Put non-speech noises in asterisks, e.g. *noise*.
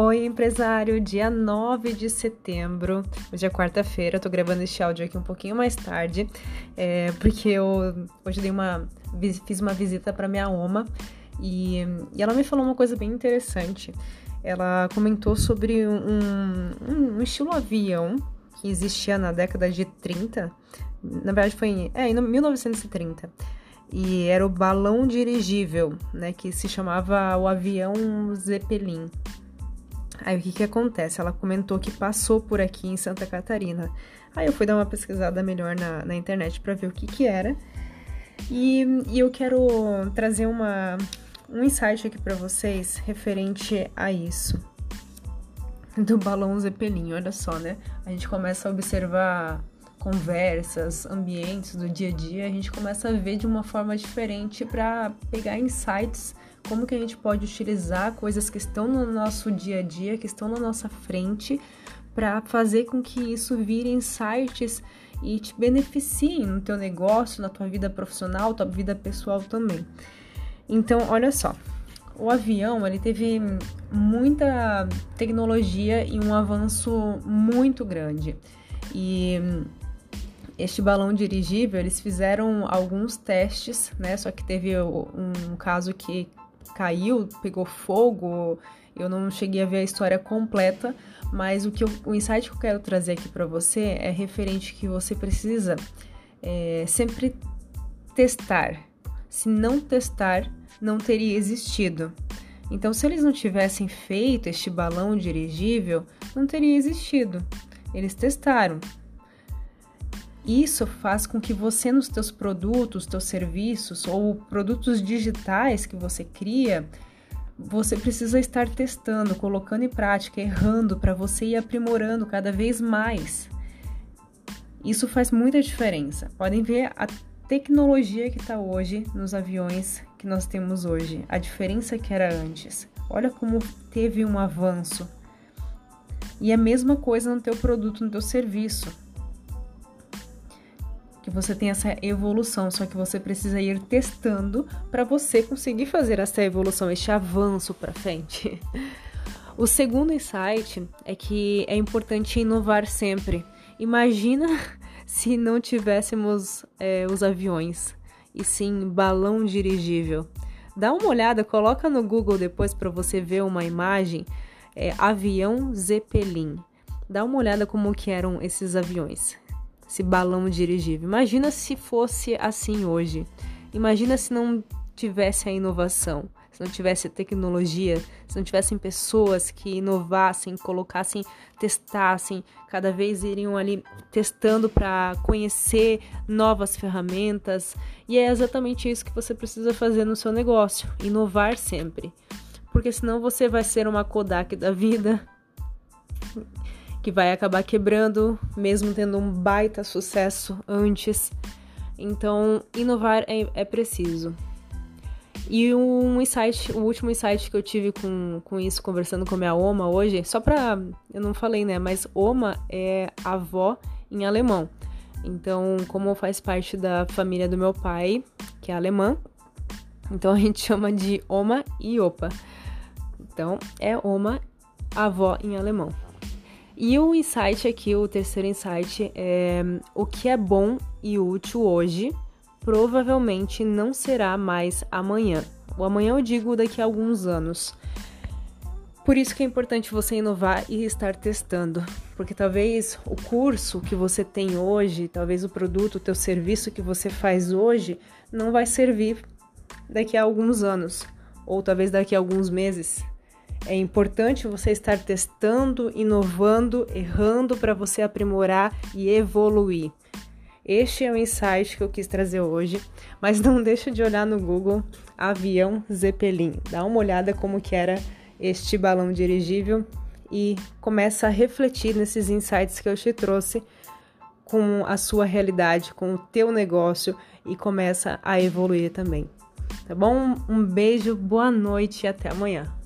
Oi, empresário, dia 9 de setembro, hoje é quarta-feira, eu tô gravando este áudio aqui um pouquinho mais tarde, é, porque eu hoje dei uma, fiz uma visita para minha oma e, e, ela me falou uma coisa bem interessante. Ela comentou sobre um, um, um estilo avião que existia na década de 30, na verdade foi em, é, em 1930 e era o balão dirigível, né, que se chamava o avião Zeppelin. Aí o que que acontece? Ela comentou que passou por aqui em Santa Catarina. Aí eu fui dar uma pesquisada melhor na, na internet para ver o que que era. E, e eu quero trazer uma, um insight aqui para vocês referente a isso. Do balão Zeppelin, olha só, né? A gente começa a observar conversas, ambientes do dia a dia, a gente começa a ver de uma forma diferente para pegar insights, como que a gente pode utilizar coisas que estão no nosso dia a dia, que estão na nossa frente, para fazer com que isso vire insights e te beneficie no teu negócio, na tua vida profissional, tua vida pessoal também. Então, olha só, o avião ele teve muita tecnologia e um avanço muito grande. E este balão dirigível, eles fizeram alguns testes, né? Só que teve um caso que caiu, pegou fogo. Eu não cheguei a ver a história completa, mas o que eu, o insight que eu quero trazer aqui para você é referente que você precisa é, sempre testar. Se não testar, não teria existido. Então, se eles não tivessem feito este balão dirigível, não teria existido. Eles testaram, isso faz com que você nos teus produtos, teus serviços ou produtos digitais que você cria, você precisa estar testando, colocando em prática, errando para você ir aprimorando cada vez mais. Isso faz muita diferença. Podem ver a tecnologia que está hoje nos aviões que nós temos hoje, a diferença que era antes. Olha como teve um avanço. E a mesma coisa no teu produto, no teu serviço que você tem essa evolução, só que você precisa ir testando para você conseguir fazer essa evolução, este avanço para frente. *laughs* O segundo insight é que é importante inovar sempre. Imagina *laughs* se não tivéssemos é, os aviões e sim balão dirigível. Dá uma olhada, coloca no Google depois para você ver uma imagem, é, avião Zeppelin. Dá uma olhada como que eram esses aviões esse balão dirigível. Imagina se fosse assim hoje. Imagina se não tivesse a inovação, se não tivesse a tecnologia, se não tivessem pessoas que inovassem, colocassem, testassem, cada vez iriam ali testando para conhecer novas ferramentas. E é exatamente isso que você precisa fazer no seu negócio, inovar sempre. Porque senão você vai ser uma Kodak da vida que vai acabar quebrando, mesmo tendo um baita sucesso antes. Então, inovar é, é preciso. E um insight, o último insight que eu tive com, com isso, conversando com a minha Oma hoje, só pra. Eu não falei, né? Mas Oma é avó em alemão. Então, como faz parte da família do meu pai, que é alemã, então a gente *laughs* chama de Oma e Opa. Então, é Oma, avó em alemão. E o insight aqui, o terceiro insight, é o que é bom e útil hoje provavelmente não será mais amanhã. O amanhã eu digo daqui a alguns anos. Por isso que é importante você inovar e estar testando, porque talvez o curso que você tem hoje, talvez o produto, o teu serviço que você faz hoje não vai servir daqui a alguns anos, ou talvez daqui a alguns meses. É importante você estar testando, inovando, errando para você aprimorar e evoluir. Este é o insight que eu quis trazer hoje, mas não *laughs* deixa de olhar no Google avião Zeppelin. Dá uma olhada como que era este balão dirigível e começa a refletir nesses insights que eu te trouxe com a sua realidade, com o teu negócio e começa a evoluir também. Tá bom? Um beijo, boa noite e até amanhã.